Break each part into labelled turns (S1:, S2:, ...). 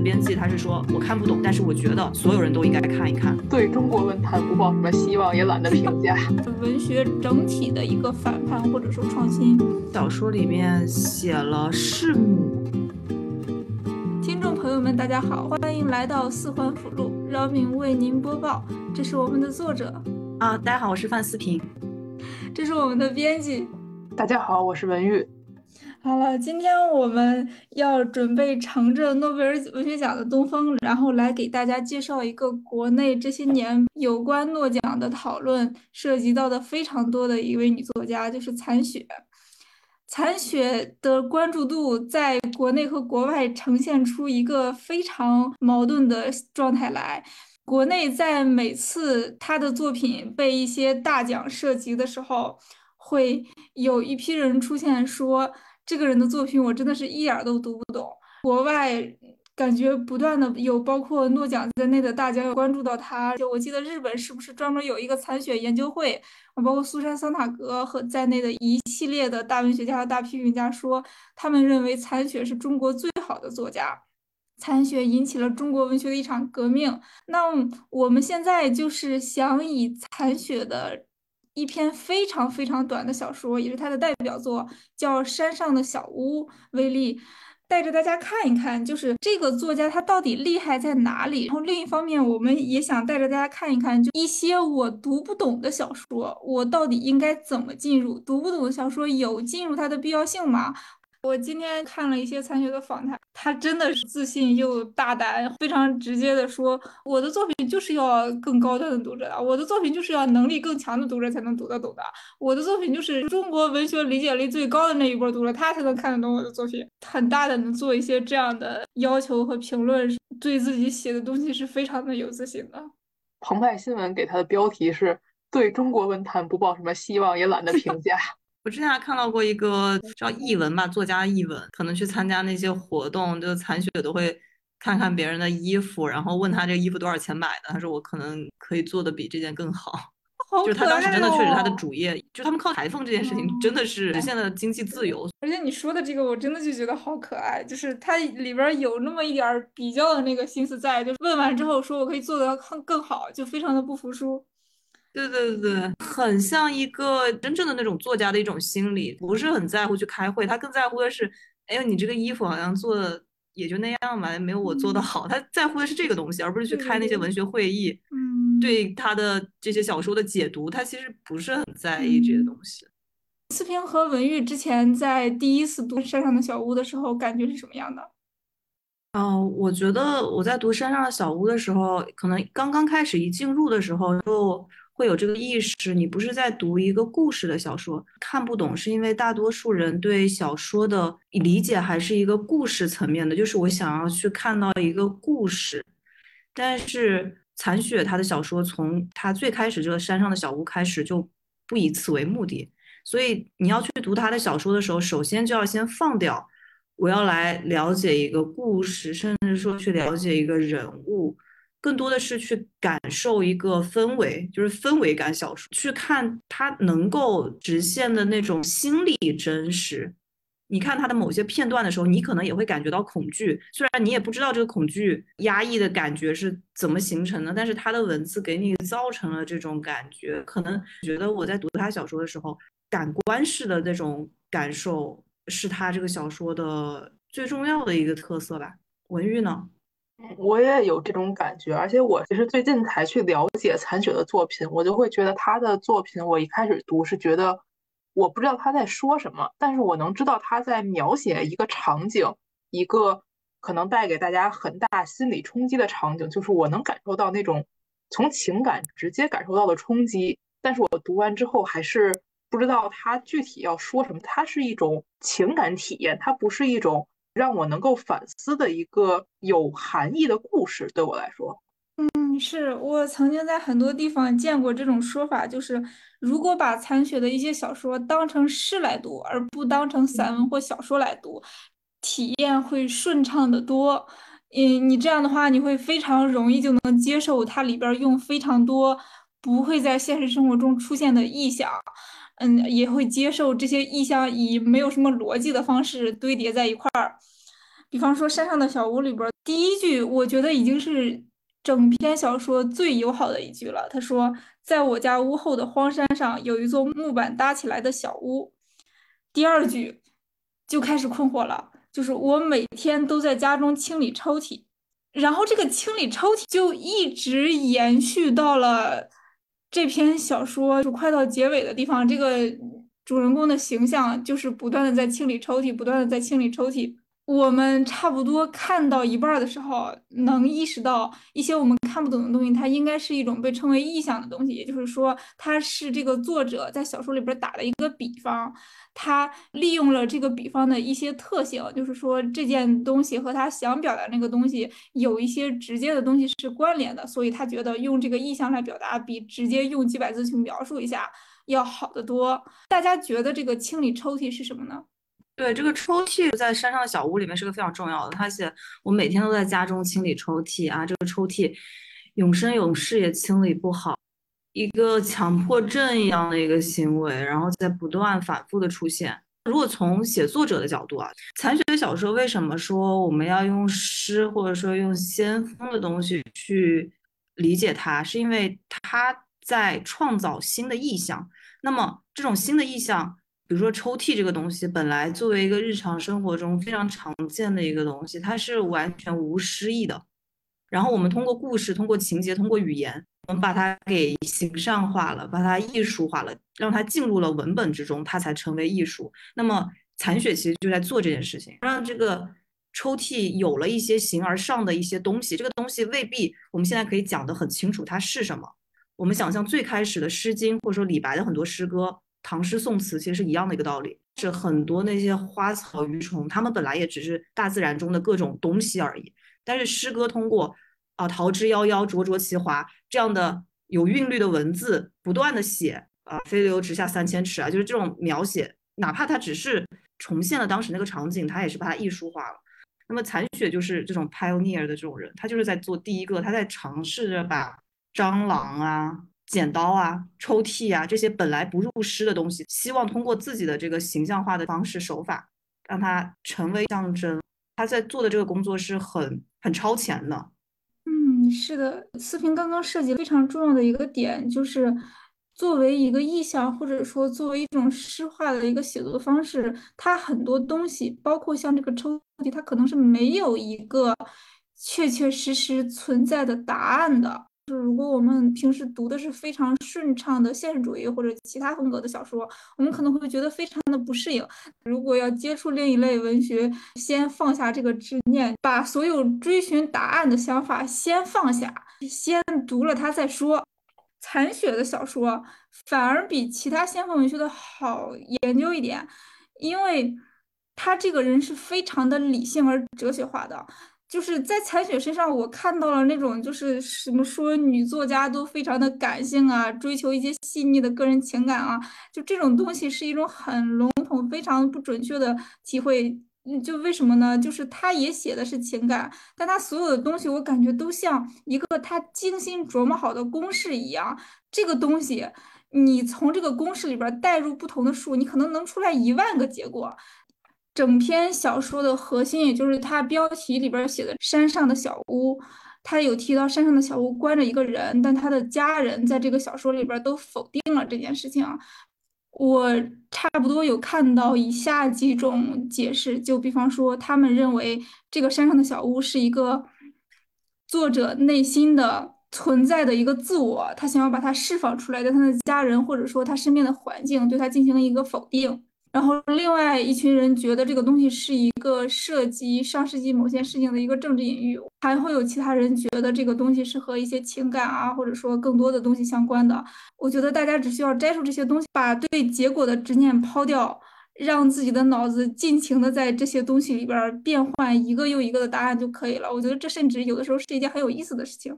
S1: 的编辑他是说我看不懂，但是我觉得所有人都应该看一看。
S2: 对中国文坛不抱什么希望，也懒得评价。
S3: 文学整体的一个反叛或者说创新。
S1: 小说里面写了弑母。
S3: 听众朋友们，大家好，欢迎来到四环辅路，饶敏为您播报。这是我们的作者
S1: 啊，大家好，我是范思平。
S3: 这是我们的编辑，
S2: 大家好，我是文玉。
S3: 好了，今天我们要准备乘着诺贝尔文学奖的东风，然后来给大家介绍一个国内这些年有关诺奖的讨论涉及到的非常多的一位女作家，就是残雪。残雪的关注度在国内和国外呈现出一个非常矛盾的状态来。国内在每次她的作品被一些大奖涉及的时候，会有一批人出现说。这个人的作品我真的是一点都读不懂。国外感觉不断的有包括诺奖在内的大家有关注到他。就我记得日本是不是专门有一个残雪研究会？包括苏珊·桑塔格和在内的一系列的大文学家和大批评家说，他们认为残雪是中国最好的作家。残雪引起了中国文学的一场革命。那我们现在就是想以残雪的。一篇非常非常短的小说，也是他的代表作，叫《山上的小屋》为例，带着大家看一看，就是这个作家他到底厉害在哪里。然后另一方面，我们也想带着大家看一看，就一些我读不懂的小说，我到底应该怎么进入？读不懂的小说有进入它的必要性吗？我今天看了一些残雪的访谈，他真的是自信又大胆，非常直接的说，我的作品就是要更高端的读者的，我的作品就是要能力更强的读者才能读得懂的，我的作品就是中国文学理解力最高的那一波读者，他才能看得懂我的作品。很大胆的做一些这样的要求和评论，对自己写的东西是非常的有自信的。
S2: 澎湃新闻给他的标题是对中国文坛不抱什么希望，也懒得评价。
S1: 我之前还看到过一个叫译文吧，作家译文，可能去参加那些活动，就残雪都会看看别人的衣服，然后问他这个衣服多少钱买的，他说我可能可以做的比这件更好。就是他当时真的确实他的主业，就他们靠裁缝这件事情真的是实现了经济自由。
S3: 而且你说的这个，我真的就觉得好可爱，就是他里边有那么一点比较的那个心思在，就是问完之后说我可以做的更更好，就非常的不服输。
S1: 对对对对，很像一个真正的那种作家的一种心理，不是很在乎去开会，他更在乎的是，哎呦，你这个衣服好像做的也就那样吧，没有我做的好。他在乎的是这个东西，而不是去开那些文学会议。
S3: 嗯，
S1: 对他的这些小说的解读，他其实不是很在意这些东西。
S3: 思平和文玉之前在第一次读《山上的小屋》的时候，感觉是什么样的？
S1: 哦，我觉得我在读《山上的小屋》的时候，可能刚刚开始一进入的时候就。会有这个意识，你不是在读一个故事的小说，看不懂，是因为大多数人对小说的理解还是一个故事层面的，就是我想要去看到一个故事。但是残雪他的小说从他最开始这个山上的小屋开始就不以此为目的，所以你要去读他的小说的时候，首先就要先放掉我要来了解一个故事，甚至说去了解一个人物。更多的是去感受一个氛围，就是氛围感小说，去看它能够实现的那种心理真实。你看它的某些片段的时候，你可能也会感觉到恐惧，虽然你也不知道这个恐惧压抑的感觉是怎么形成的，但是它的文字给你造成了这种感觉。可能觉得我在读他小说的时候，感官式的那种感受是他这个小说的最重要的一个特色吧。文玉呢？
S2: 我也有这种感觉，而且我其实最近才去了解残雪的作品，我就会觉得他的作品，我一开始读是觉得我不知道他在说什么，但是我能知道他在描写一个场景，一个可能带给大家很大心理冲击的场景，就是我能感受到那种从情感直接感受到的冲击，但是我读完之后还是不知道他具体要说什么，它是一种情感体验，它不是一种。让我能够反思的一个有含义的故事，对我来说，
S3: 嗯，是我曾经在很多地方见过这种说法，就是如果把残雪的一些小说当成诗来读，而不当成散文或小说来读，体验会顺畅的多。嗯，你这样的话，你会非常容易就能接受它里边用非常多不会在现实生活中出现的意象。嗯，也会接受这些意象以没有什么逻辑的方式堆叠在一块儿。比方说《山上的小屋》里边，第一句我觉得已经是整篇小说最友好的一句了。他说：“在我家屋后的荒山上，有一座木板搭起来的小屋。”第二句就开始困惑了，就是我每天都在家中清理抽屉，然后这个清理抽屉就一直延续到了这篇小说就快到结尾的地方，这个主人公的形象就是不断的在清理抽屉，不断的在清理抽屉。我们差不多看到一半的时候，能意识到一些我们看不懂的东西，它应该是一种被称为意象的东西。也就是说，它是这个作者在小说里边打了一个比方，他利用了这个比方的一些特性，就是说这件东西和他想表达那个东西有一些直接的东西是关联的，所以他觉得用这个意象来表达，比直接用几百字去描述一下要好得多。大家觉得这个清理抽屉是什么呢？
S1: 对，这个抽屉在山上的小屋里面是个非常重要的。他写我每天都在家中清理抽屉啊，这个抽屉永生永世也清理不好，一个强迫症一样的一个行为，然后在不断反复的出现。如果从写作者的角度啊，残雪小说为什么说我们要用诗或者说用先锋的东西去理解它，是因为他在创造新的意象。那么这种新的意象。比如说抽屉这个东西，本来作为一个日常生活中非常常见的一个东西，它是完全无诗意的。然后我们通过故事、通过情节、通过语言，我们把它给形象化了，把它艺术化了，让它进入了文本之中，它才成为艺术。那么残雪其实就在做这件事情，让这个抽屉有了一些形而上的一些东西。这个东西未必我们现在可以讲得很清楚它是什么。我们想象最开始的《诗经》或者说李白的很多诗歌。唐诗宋词其实是一样的一个道理，是很多那些花草鱼虫，它们本来也只是大自然中的各种东西而已。但是诗歌通过啊“桃之夭夭，灼灼其华”这样的有韵律的文字，不断的写啊“飞流直下三千尺”啊，就是这种描写，哪怕它只是重现了当时那个场景，它也是把它艺术化了。那么残雪就是这种 pioneer 的这种人，他就是在做第一个，他在尝试着把蟑螂啊。剪刀啊，抽屉啊，这些本来不入诗的东西，希望通过自己的这个形象化的方式手法，让它成为象征。他在做的这个工作是很很超前的。
S3: 嗯，是的，思平刚刚涉及非常重要的一个点，就是作为一个意象，或者说作为一种诗化的一个写作方式，它很多东西，包括像这个抽屉，它可能是没有一个确确实实存在的答案的。就是如果我们平时读的是非常顺畅的现实主义或者其他风格的小说，我们可能会觉得非常的不适应。如果要接触另一类文学，先放下这个执念，把所有追寻答案的想法先放下，先读了它再说。残雪的小说反而比其他先锋文学的好研究一点，因为他这个人是非常的理性而哲学化的。就是在残雪身上，我看到了那种就是什么说女作家都非常的感性啊，追求一些细腻的个人情感啊，就这种东西是一种很笼统、非常不准确的体会。就为什么呢？就是他也写的是情感，但他所有的东西我感觉都像一个他精心琢磨好的公式一样。这个东西，你从这个公式里边带入不同的数，你可能能出来一万个结果。整篇小说的核心，也就是它标题里边写的“山上的小屋”，它有提到山上的小屋关着一个人，但他的家人在这个小说里边都否定了这件事情。我差不多有看到以下几种解释，就比方说，他们认为这个山上的小屋是一个作者内心的存在的一个自我，他想要把它释放出来，但他的家人或者说他身边的环境对他进行了一个否定。然后，另外一群人觉得这个东西是一个涉及上世纪某些事情的一个政治隐喻，还会有其他人觉得这个东西是和一些情感啊，或者说更多的东西相关的。我觉得大家只需要摘出这些东西，把对结果的执念抛掉，让自己的脑子尽情的在这些东西里边变换一个又一个的答案就可以了。我觉得这甚至有的时候是一件很有意思的事情。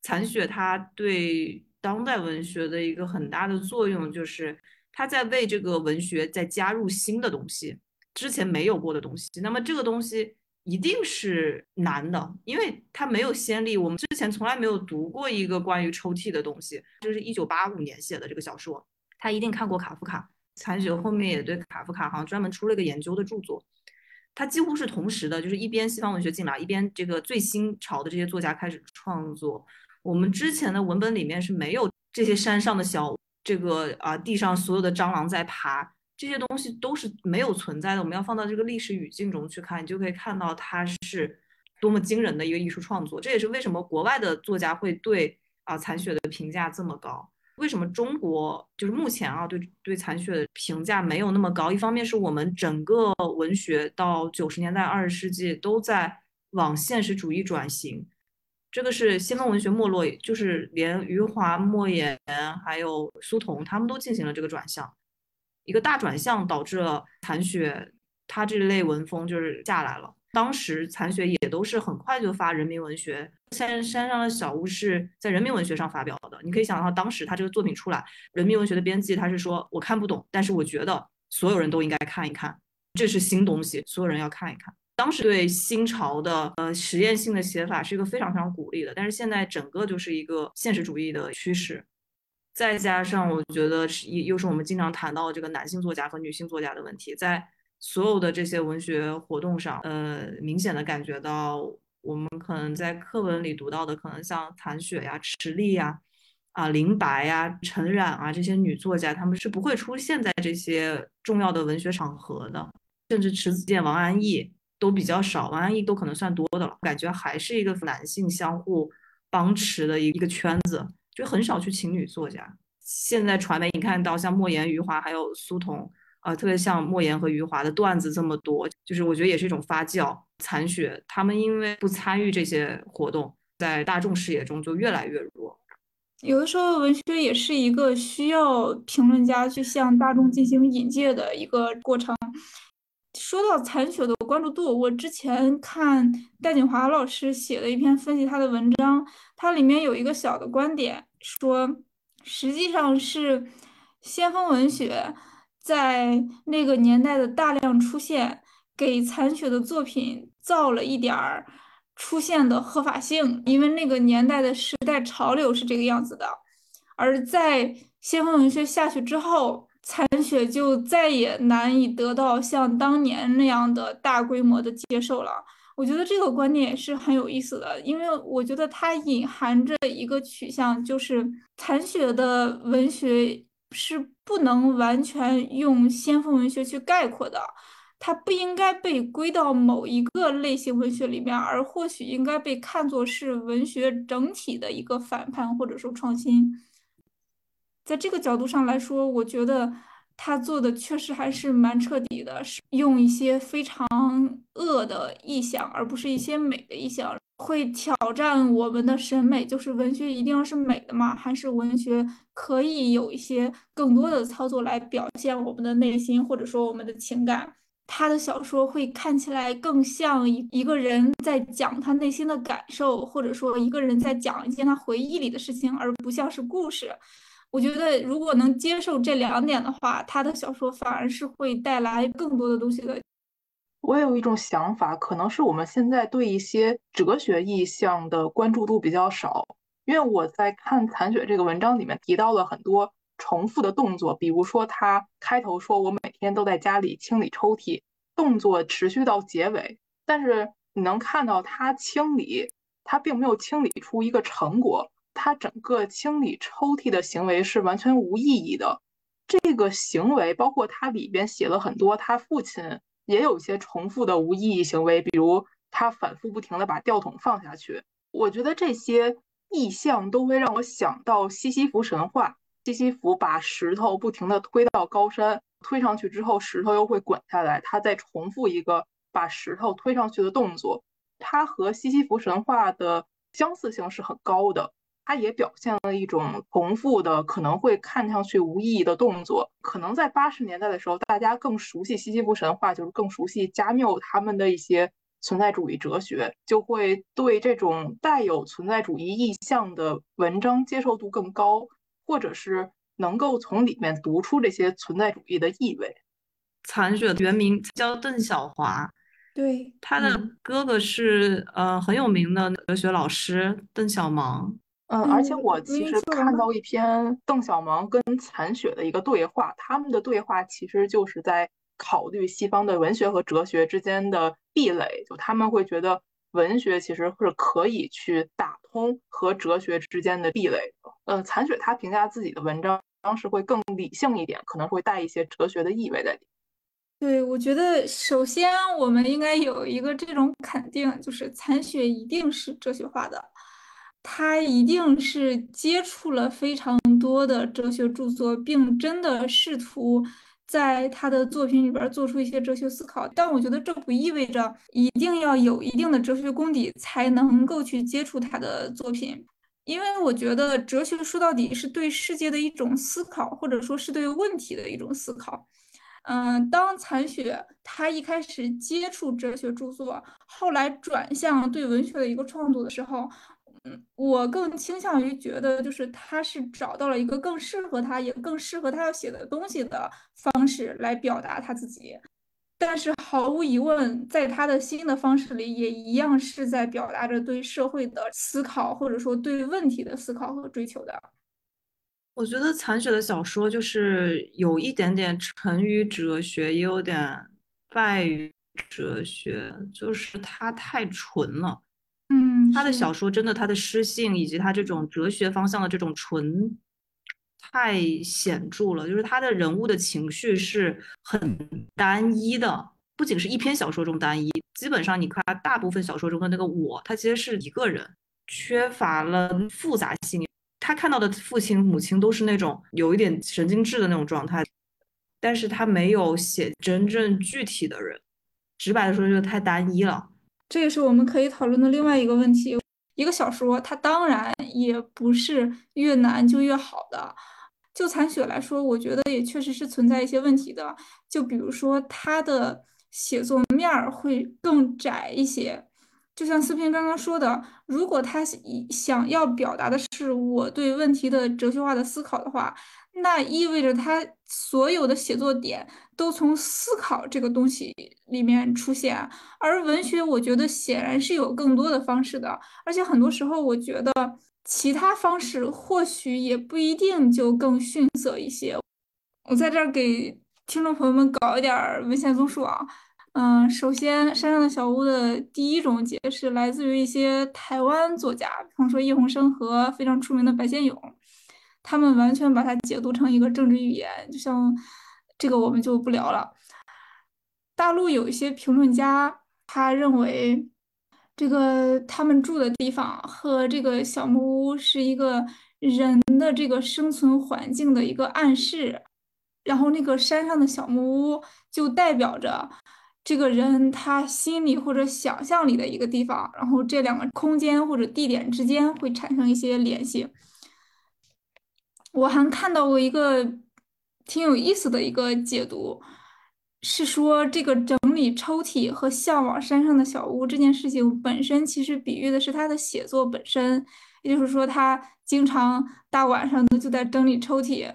S1: 残雪它对当代文学的一个很大的作用就是。他在为这个文学再加入新的东西，之前没有过的东西。那么这个东西一定是难的，因为它没有先例。我们之前从来没有读过一个关于抽屉的东西。就是一九八五年写的这个小说，他一定看过卡夫卡。残雪后面也对卡夫卡好像专门出了个研究的著作。它几乎是同时的，就是一边西方文学进来，一边这个最新潮的这些作家开始创作。我们之前的文本里面是没有这些山上的小，这个啊地上所有的蟑螂在爬，这些东西都是没有存在的。我们要放到这个历史语境中去看，你就可以看到它是多么惊人的一个艺术创作。这也是为什么国外的作家会对啊残雪的评价这么高。为什么中国就是目前啊对对残雪的评价没有那么高？一方面是我们整个文学到九十年代二十世纪都在往现实主义转型，这个是先锋文学没落，就是连余华、莫言还有苏童他们都进行了这个转向，一个大转向导致了残雪他这类文风就是下来了。当时残雪也都是很快就发人民文学。山山上的小屋是在人民文学上发表的，你可以想到当时他这个作品出来，人民文学的编辑他是说我看不懂，但是我觉得所有人都应该看一看，这是新东西，所有人要看一看。当时对新潮的呃实验性的写法是一个非常非常鼓励的，但是现在整个就是一个现实主义的趋势，再加上我觉得是又是我们经常谈到这个男性作家和女性作家的问题，在所有的这些文学活动上，呃，明显的感觉到。我们可能在课文里读到的，可能像残雪呀、池莉呀、啊林白呀、陈冉啊这些女作家，她们是不会出现在这些重要的文学场合的。甚至迟子建、王安忆都比较少，王安忆都可能算多的了。感觉还是一个男性相互帮持的一个圈子，就很少去请女作家。现在传媒你看到像莫言、余华还有苏童。啊，特别像莫言和余华的段子这么多，就是我觉得也是一种发酵。残雪他们因为不参与这些活动，在大众视野中就越来越弱。
S3: 有的时候，文学也是一个需要评论家去向大众进行引介的一个过程。说到残雪的关注度，我之前看戴锦华老师写的一篇分析他的文章，它里面有一个小的观点，说实际上是先锋文学。在那个年代的大量出现，给残雪的作品造了一点儿出现的合法性，因为那个年代的时代潮流是这个样子的。而在先锋文学下去之后，残雪就再也难以得到像当年那样的大规模的接受了。我觉得这个观点也是很有意思的，因为我觉得它隐含着一个取向，就是残雪的文学。是不能完全用先锋文学去概括的，它不应该被归到某一个类型文学里面，而或许应该被看作是文学整体的一个反叛或者说创新。在这个角度上来说，我觉得他做的确实还是蛮彻底的，是用一些非常恶的意象，而不是一些美的意象。会挑战我们的审美，就是文学一定要是美的吗？还是文学可以有一些更多的操作来表现我们的内心，或者说我们的情感？他的小说会看起来更像一一个人在讲他内心的感受，或者说一个人在讲一件他回忆里的事情，而不像是故事。我觉得如果能接受这两点的话，他的小说反而是会带来更多的东西的。
S2: 我有一种想法，可能是我们现在对一些哲学意象的关注度比较少。因为我在看残雪这个文章里面提到了很多重复的动作，比如说他开头说我每天都在家里清理抽屉，动作持续到结尾，但是你能看到他清理，他并没有清理出一个成果，他整个清理抽屉的行为是完全无意义的。这个行为包括他里边写了很多他父亲。也有一些重复的无意义行为，比如他反复不停地把吊桶放下去。我觉得这些意象都会让我想到西西弗神话。西西弗把石头不停地推到高山，推上去之后，石头又会滚下来，他再重复一个把石头推上去的动作。它和西西弗神话的相似性是很高的。它也表现了一种重复的、可能会看上去无意义的动作。可能在八十年代的时候，大家更熟悉西西弗神话，就是更熟悉加缪他们的一些存在主义哲学，就会对这种带有存在主义意象的文章接受度更高，或者是能够从里面读出这些存在主义的意味。
S1: 残雪原名叫邓小华，
S3: 对，
S1: 他的哥哥是呃很有名的哲学老师邓小芒。
S2: 嗯，而且我其实看到一篇邓小芒跟残雪的一个对话，他们的对话其实就是在考虑西方的文学和哲学之间的壁垒，就他们会觉得文学其实是可以去打通和哲学之间的壁垒的。呃，残雪他评价自己的文章当时会更理性一点，可能会带一些哲学的意味在里。
S3: 对，我觉得首先我们应该有一个这种肯定，就是残雪一定是哲学化的，他一定是接触了非常多的哲学著作，并真的试图在他的作品里边做出一些哲学思考。但我觉得这不意味着一定要有一定的哲学功底才能够去接触他的作品，因为我觉得哲学说到底是对世界的一种思考，或者说是对问题的一种思考。嗯，当残雪他一开始接触哲学著作，后来转向对文学的一个创作的时候，嗯，我更倾向于觉得，就是他是找到了一个更适合他，也更适合他要写的东西的方式来表达他自己。但是毫无疑问，在他的新的方式里，也一样是在表达着对社会的思考，或者说对问题的思考和追求的。
S1: 我觉得残雪的小说就是有一点点沉于哲学，也有点败于哲学，就是它太纯了。
S3: 嗯，
S1: 他的小说真的，他的诗性以及他这种哲学方向的这种纯，太显著了。就是他的人物的情绪是很单一的，不仅是一篇小说中单一，基本上你看大部分小说中的那个我，他其实是一个人，缺乏了复杂性。他看到的父亲、母亲都是那种有一点神经质的那种状态，但是他没有写真正具体的人，直白的说就是太单一了。
S3: 这也是我们可以讨论的另外一个问题。一个小说，它当然也不是越难就越好的。就残雪来说，我觉得也确实是存在一些问题的。就比如说，它的写作面儿会更窄一些。就像思平刚刚说的，如果他想要表达的是我对问题的哲学化的思考的话，那意味着他所有的写作点都从思考这个东西里面出现。而文学，我觉得显然是有更多的方式的，而且很多时候，我觉得其他方式或许也不一定就更逊色一些。我在这儿给听众朋友们搞一点文献综述啊。嗯，首先，《山上的小屋》的第一种解释来自于一些台湾作家，比方说叶宏生和非常出名的白先勇，他们完全把它解读成一个政治语言，就像这个我们就不聊了。大陆有一些评论家，他认为这个他们住的地方和这个小木屋是一个人的这个生存环境的一个暗示，然后那个山上的小木屋就代表着。这个人他心里或者想象里的一个地方，然后这两个空间或者地点之间会产生一些联系。我还看到过一个挺有意思的一个解读，是说这个整理抽屉和向往山上的小屋这件事情本身，其实比喻的是他的写作本身，也就是说他经常大晚上的就在整理抽屉，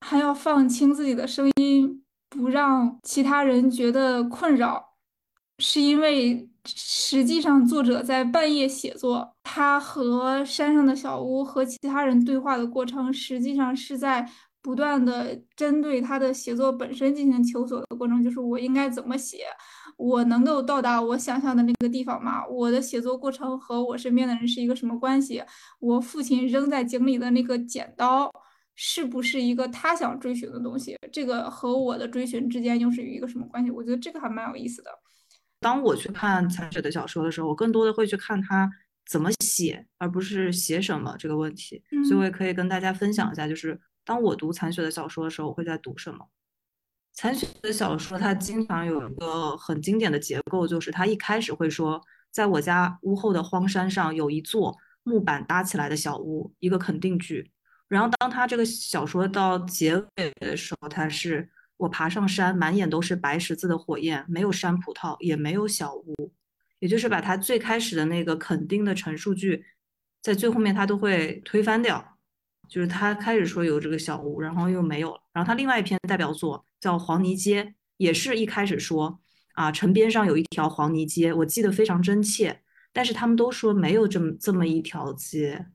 S3: 还要放轻自己的声音。不让其他人觉得困扰，是因为实际上作者在半夜写作，他和山上的小屋和其他人对话的过程，实际上是在不断的针对他的写作本身进行求索的过程，就是我应该怎么写，我能够到达我想象的那个地方吗？我的写作过程和我身边的人是一个什么关系？我父亲扔在井里的那个剪刀。是不是一个他想追寻的东西？这个和我的追寻之间又是一个什么关系？我觉得这个还蛮有意思的。
S1: 当我去看残雪的小说的时候，我更多的会去看他怎么写，而不是写什么这个问题。所以我也可以跟大家分享一下，就是当我读残雪的小说的时候，我会在读什么？残雪的小说它经常有一个很经典的结构，就是他一开始会说，在我家屋后的荒山上有一座木板搭起来的小屋，一个肯定句。然后，当他这个小说到结尾的时候，他是我爬上山，满眼都是白十字的火焰，没有山葡萄，也没有小屋，也就是把他最开始的那个肯定的陈述句，在最后面他都会推翻掉，就是他开始说有这个小屋，然后又没有了。然后他另外一篇代表作叫《黄泥街》，也是一开始说啊，城边上有一条黄泥街，我记得非常真切，但是他们都说没有这么这么一条街。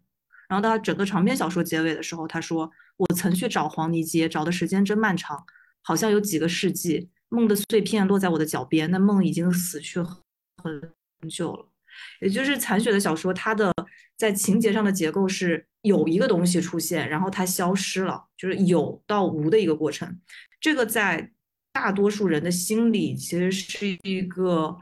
S1: 然后到整个长篇小说结尾的时候，他说：“我曾去找黄泥街，找的时间真漫长，好像有几个世纪。梦的碎片落在我的脚边，那梦已经死去很久了。也就是残雪的小说，它的在情节上的结构是有一个东西出现，然后它消失了，就是有到无的一个过程。这个在大多数人的心里其实是一个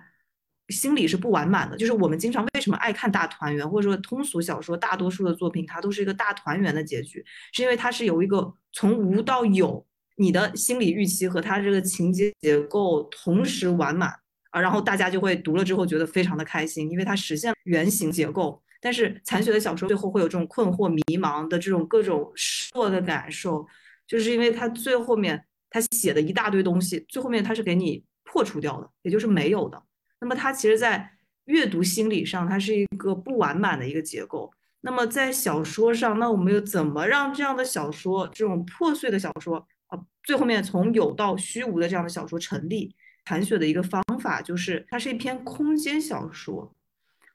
S1: 心理是不完满的。就是我们经常为什么爱看大团圆，或者说通俗小说，大多数的作品它都是一个大团圆的结局，是因为它是有一个从无到有，你的心理预期和它这个情节结构同时完满。啊，然后大家就会读了之后觉得非常的开心，因为它实现了原型结构。但是残雪的小说最后会有这种困惑、迷茫的这种各种失落的感受，就是因为它最后面他写的一大堆东西，最后面他是给你破除掉的，也就是没有的。那么它其实，在阅读心理上，它是一个不完满的一个结构。那么在小说上，那我们又怎么让这样的小说，这种破碎的小说啊，最后面从有到虚无的这样的小说成立？残雪的一个方法就是，它是一篇空间小说。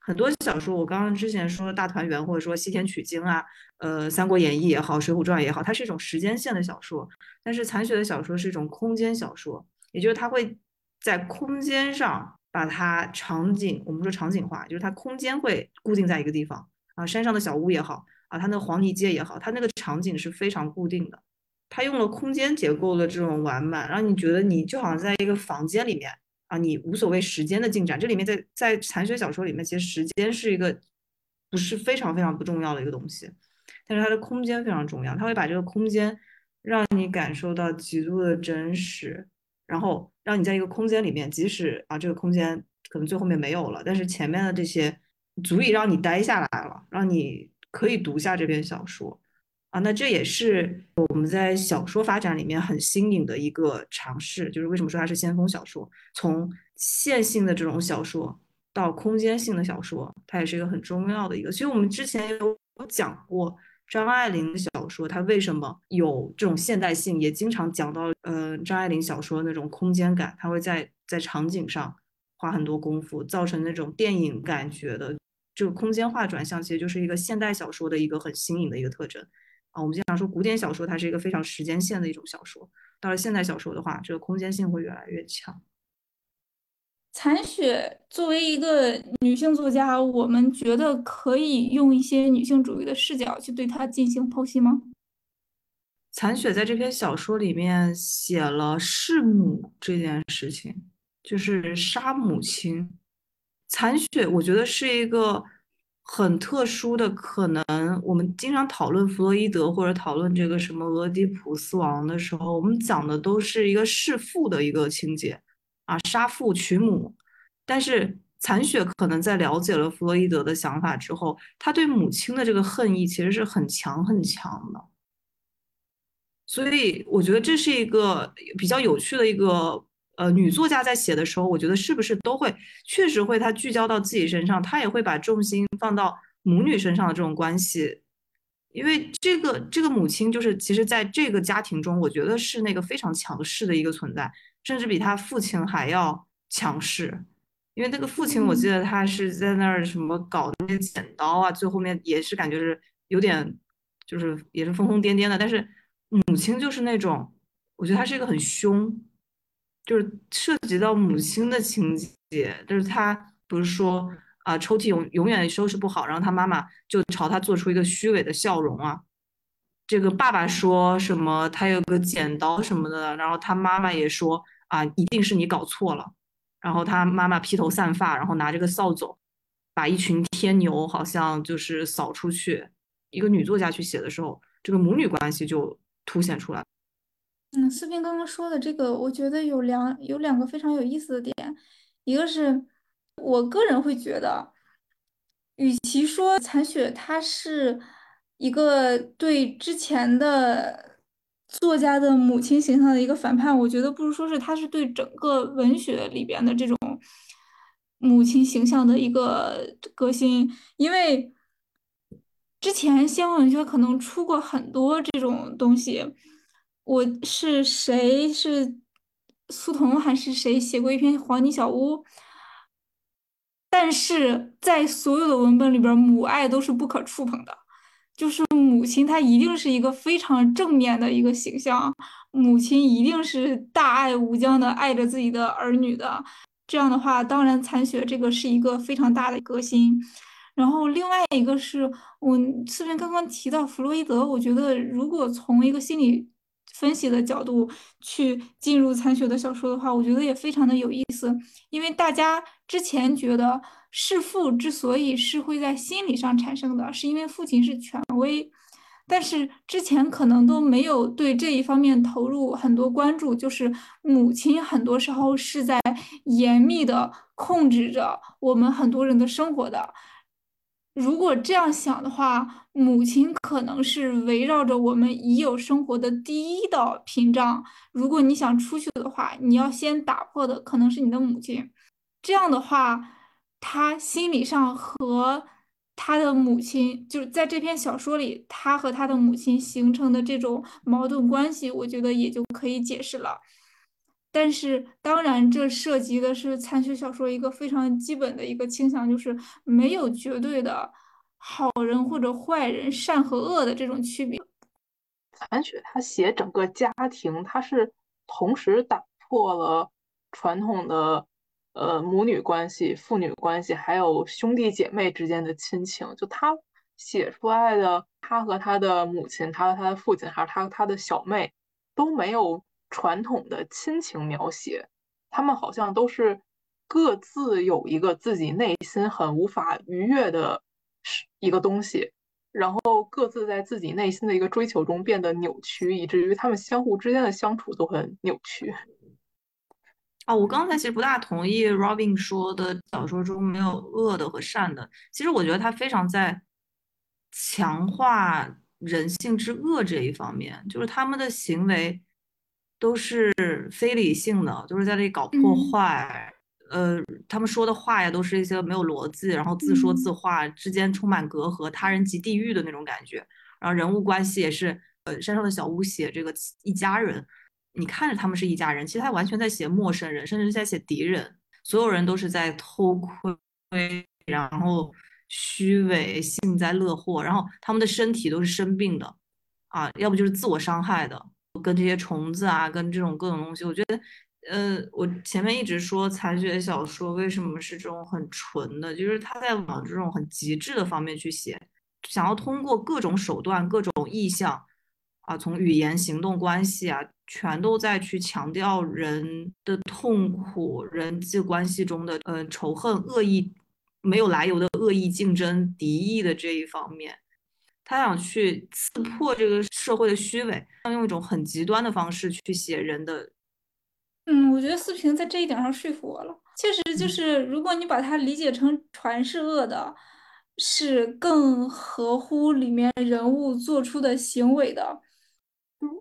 S1: 很多小说，我刚刚之前说的大团圆，或者说西天取经啊，呃，三国演义也好，水浒传也好，它是一种时间线的小说。但是残雪的小说是一种空间小说，也就是它会在空间上把它场景，我们说场景化，就是它空间会固定在一个地方啊，山上的小屋也好啊，它那个黄泥街也好，它那个场景是非常固定的。他用了空间结构的这种完满，让你觉得你就好像在一个房间里面啊，你无所谓时间的进展。这里面在在残雪小说里面，其实时间是一个不是非常非常不重要的一个东西，但是它的空间非常重要。他会把这个空间让你感受到极度的真实，然后让你在一个空间里面，即使啊这个空间可能最后面没有了，但是前面的这些足以让你待下来了，让你可以读下这篇小说。啊，那这也是我们在小说发展里面很新颖的一个尝试，就是为什么说它是先锋小说？从线性的这种小说到空间性的小说，它也是一个很重要的一个。其实我们之前有讲过张爱玲小说，它为什么有这种现代性，也经常讲到，呃，张爱玲小说那种空间感，它会在在场景上花很多功夫，造成那种电影感觉的这个空间化转向，其实就是一个现代小说的一个很新颖的一个特征。啊，我们经常说古典小说，它是一个非常时间线的一种小说。到了现代小说的话，这个空间性会越来越强。
S3: 残雪作为一个女性作家，我们觉得可以用一些女性主义的视角去对她进行剖析吗？
S1: 残雪在这篇小说里面写了弑母这件事情，就是杀母亲。残雪，我觉得是一个。很特殊的可能，我们经常讨论弗洛伊德或者讨论这个什么俄狄浦斯王的时候，我们讲的都是一个弑父的一个情节，啊，杀父娶母。但是残雪可能在了解了弗洛伊德的想法之后，他对母亲的这个恨意其实是很强很强的。所以我觉得这是一个比较有趣的一个。呃，女作家在写的时候，我觉得是不是都会确实会，她聚焦到自己身上，她也会把重心放到母女身上的这种关系，因为这个这个母亲就是其实在这个家庭中，我觉得是那个非常强势的一个存在，甚至比他父亲还要强势，因为那个父亲我记得他是在那儿什么搞那些剪刀啊，最后面也是感觉是有点就是也是疯疯癫癫的，但是母亲就是那种，我觉得她是一个很凶。就是涉及到母亲的情节，就是他不是说啊，抽屉永永远收拾不好，然后他妈妈就朝他做出一个虚伪的笑容啊。这个爸爸说什么，他有个剪刀什么的，然后他妈妈也说啊，一定是你搞错了。然后他妈妈披头散发，然后拿着个扫帚，把一群天牛好像就是扫出去。一个女作家去写的时候，这个母女关系就凸显出来。
S3: 嗯，思斌刚刚说的这个，我觉得有两有两个非常有意思的点，一个是我个人会觉得，与其说残雪它是一个对之前的作家的母亲形象的一个反叛，我觉得不如说是他是对整个文学里边的这种母亲形象的一个革新，因为之前西方文学可能出过很多这种东西。我是谁？是苏童还是谁写过一篇《黄泥小屋》？但是在所有的文本里边，母爱都是不可触碰的。就是母亲她一定是一个非常正面的一个形象，母亲一定是大爱无疆的爱着自己的儿女的。这样的话，当然残雪这个是一个非常大的革新。然后另外一个是我这边刚刚提到弗洛伊德，我觉得如果从一个心理分析的角度去进入残雪的小说的话，我觉得也非常的有意思。因为大家之前觉得弑父之所以是会在心理上产生的，是因为父亲是权威。但是之前可能都没有对这一方面投入很多关注，就是母亲很多时候是在严密的控制着我们很多人的生活的。如果这样想的话，母亲可能是围绕着我们已有生活的第一道屏障。如果你想出去的话，你要先打破的可能是你的母亲。这样的话，他心理上和。他的母亲就是在这篇小说里，他和他的母亲形成的这种矛盾关系，我觉得也就可以解释了。但是，当然，这涉及的是残雪小说一个非常基本的一个倾向，就是没有绝对的好人或者坏人、善和恶的这种区别。
S2: 残雪他写整个家庭，他是同时打破了传统的。呃，母女关系、父女关系，还有兄弟姐妹之间的亲情，就他写出来的，他和他的母亲，他和他的父亲，还有他和他的小妹，都没有传统的亲情描写，他们好像都是各自有一个自己内心很无法逾越的一个东西，然后各自在自己内心的一个追求中变得扭曲，以至于他们相互之间的相处都很扭曲。
S1: 啊，我刚才其实不大同意 Robin 说的小说中没有恶的和善的。其实我觉得他非常在强化人性之恶这一方面，就是他们的行为都是非理性的，都是在这里搞破坏。呃，他们说的话呀，都是一些没有逻辑，然后自说自话，之间充满隔阂，他人即地狱的那种感觉。然后人物关系也是，呃，山上的小屋写这个一家人。你看着他们是一家人，其实他完全在写陌生人，甚至是在写敌人。所有人都是在偷窥，然后虚伪、幸灾乐祸，然后他们的身体都是生病的，啊，要不就是自我伤害的，跟这些虫子啊，跟这种各种东西。我觉得，呃，我前面一直说残血小说为什么是这种很纯的，就是他在往这种很极致的方面去写，想要通过各种手段、各种意象，啊，从语言、行动、关系啊。全都在去强调人的痛苦、人际关系中的呃仇恨、恶意、没有来由的恶意竞争、敌意的这一方面，他想去刺破这个社会的虚伪，用一种很极端的方式去写人的。
S3: 嗯，我觉得四平在这一点上说服我了。确实，就是如果你把它理解成传是恶的，是更合乎里面人物做出的行为的。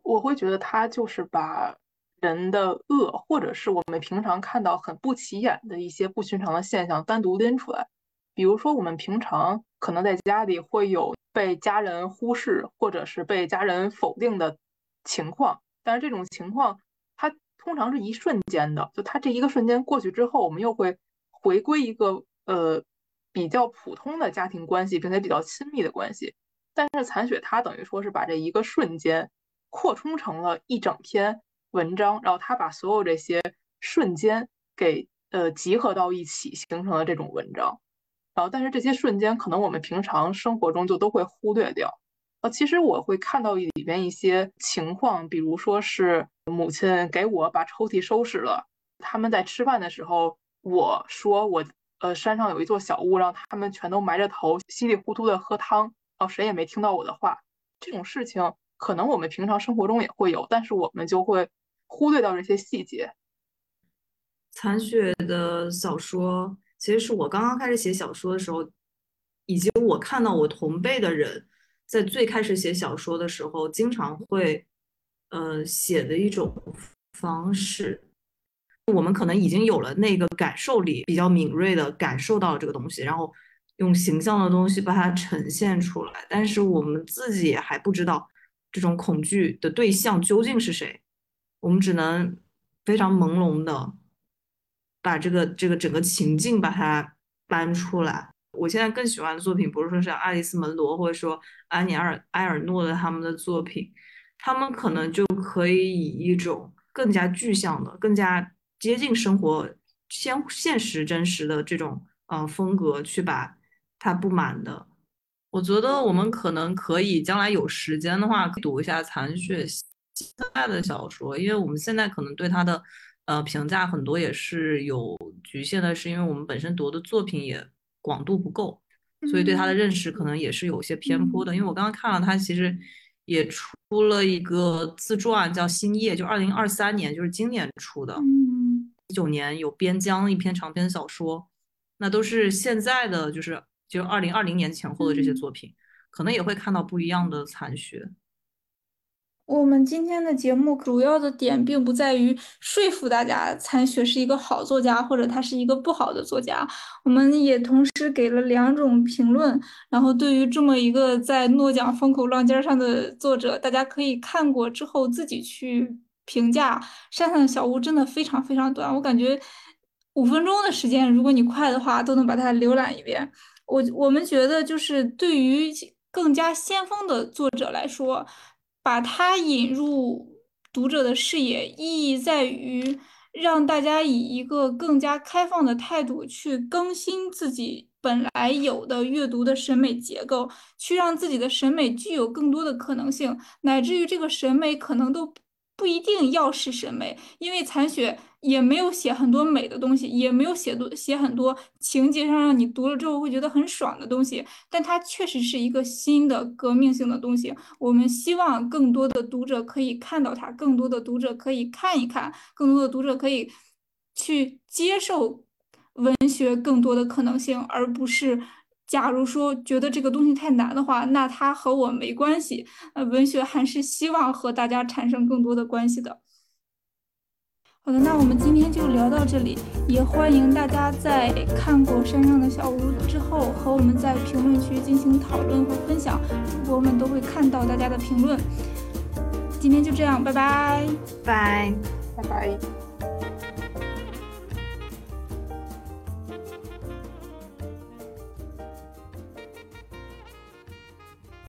S2: 我会觉得他就是把人的恶，或者是我们平常看到很不起眼的一些不寻常的现象单独拎出来。比如说，我们平常可能在家里会有被家人忽视，或者是被家人否定的情况，但是这种情况它通常是一瞬间的，就它这一个瞬间过去之后，我们又会回归一个呃比较普通的家庭关系，并且比较亲密的关系。但是残雪它等于说是把这一个瞬间。扩充成了一整篇文章，然后他把所有这些瞬间给呃集合到一起，形成了这种文章。然后，但是这些瞬间可能我们平常生活中就都会忽略掉。呃，其实我会看到里边一些情况，比如说是母亲给我把抽屉收拾了，他们在吃饭的时候，我说我呃山上有一座小屋，让他们全都埋着头稀里糊涂的喝汤，然后谁也没听到我的话。这种事情。可能我们平常生活中也会有，但是我们就会忽略掉这些细节。
S1: 残雪的小说其实是我刚刚开始写小说的时候，以及我看到我同辈的人在最开始写小说的时候，经常会呃写的一种方式。我们可能已经有了那个感受力，比较敏锐的感受到了这个东西，然后用形象的东西把它呈现出来，但是我们自己也还不知道。这种恐惧的对象究竟是谁？我们只能非常朦胧的把这个这个整个情境把它搬出来。我现在更喜欢的作品，不是说是爱丽丝·门罗或者说安妮·尔埃尔诺的他们的作品，他们可能就可以以一种更加具象的、更加接近生活、现现实真实的这种呃风格去把他不满的。我觉得我们可能可以将来有时间的话读一下残雪现在的小说，因为我们现在可能对他的呃评价很多也是有局限的，是因为我们本身读的作品也广度不够，所以对他的认识可能也是有些偏颇的。因为我刚刚看了他其实也出了一个自传叫《星夜》，就二零二三年就是今年出的，一九年有《边疆》一篇长篇小说，那都是现在的就是就二零二零年前后的这些作品，可能也会看到不一样的残雪。
S3: 我们今天的节目主要的点并不在于说服大家残雪是一个好作家，或者他是一个不好的作家。我们也同时给了两种评论，然后对于这么一个在诺奖风口浪尖上的作者，大家可以看过之后自己去评价。山上的小屋真的非常非常短，我感觉五分钟的时间，如果你快的话，都能把它浏览一遍。我我们觉得就是对于更加先锋的作者来说。把它引入读者的视野，意义在于让大家以一个更加开放的态度去更新自己本来有的阅读的审美结构，去让自己的审美具有更多的可能性，乃至于这个审美可能都。不一定要是审美，因为残雪也没有写很多美的东西，也没有写多写很多情节上让你读了之后会觉得很爽的东西。但它确实是一个新的革命性的东西。我们希望更多的读者可以看到它，更多的读者可以看一看，更多的读者可以去接受文学更多的可能性，而不是。假如说觉得这个东西太难的话，那它和我没关系。呃，文学还是希望和大家产生更多的关系的。好的，那我们今天就聊到这里，也欢迎大家在看过《山上的小屋》之后，和我们在评论区进行讨论和分享，主播们都会看到大家的评论。今天就这样，拜拜，
S1: 拜
S2: 拜拜。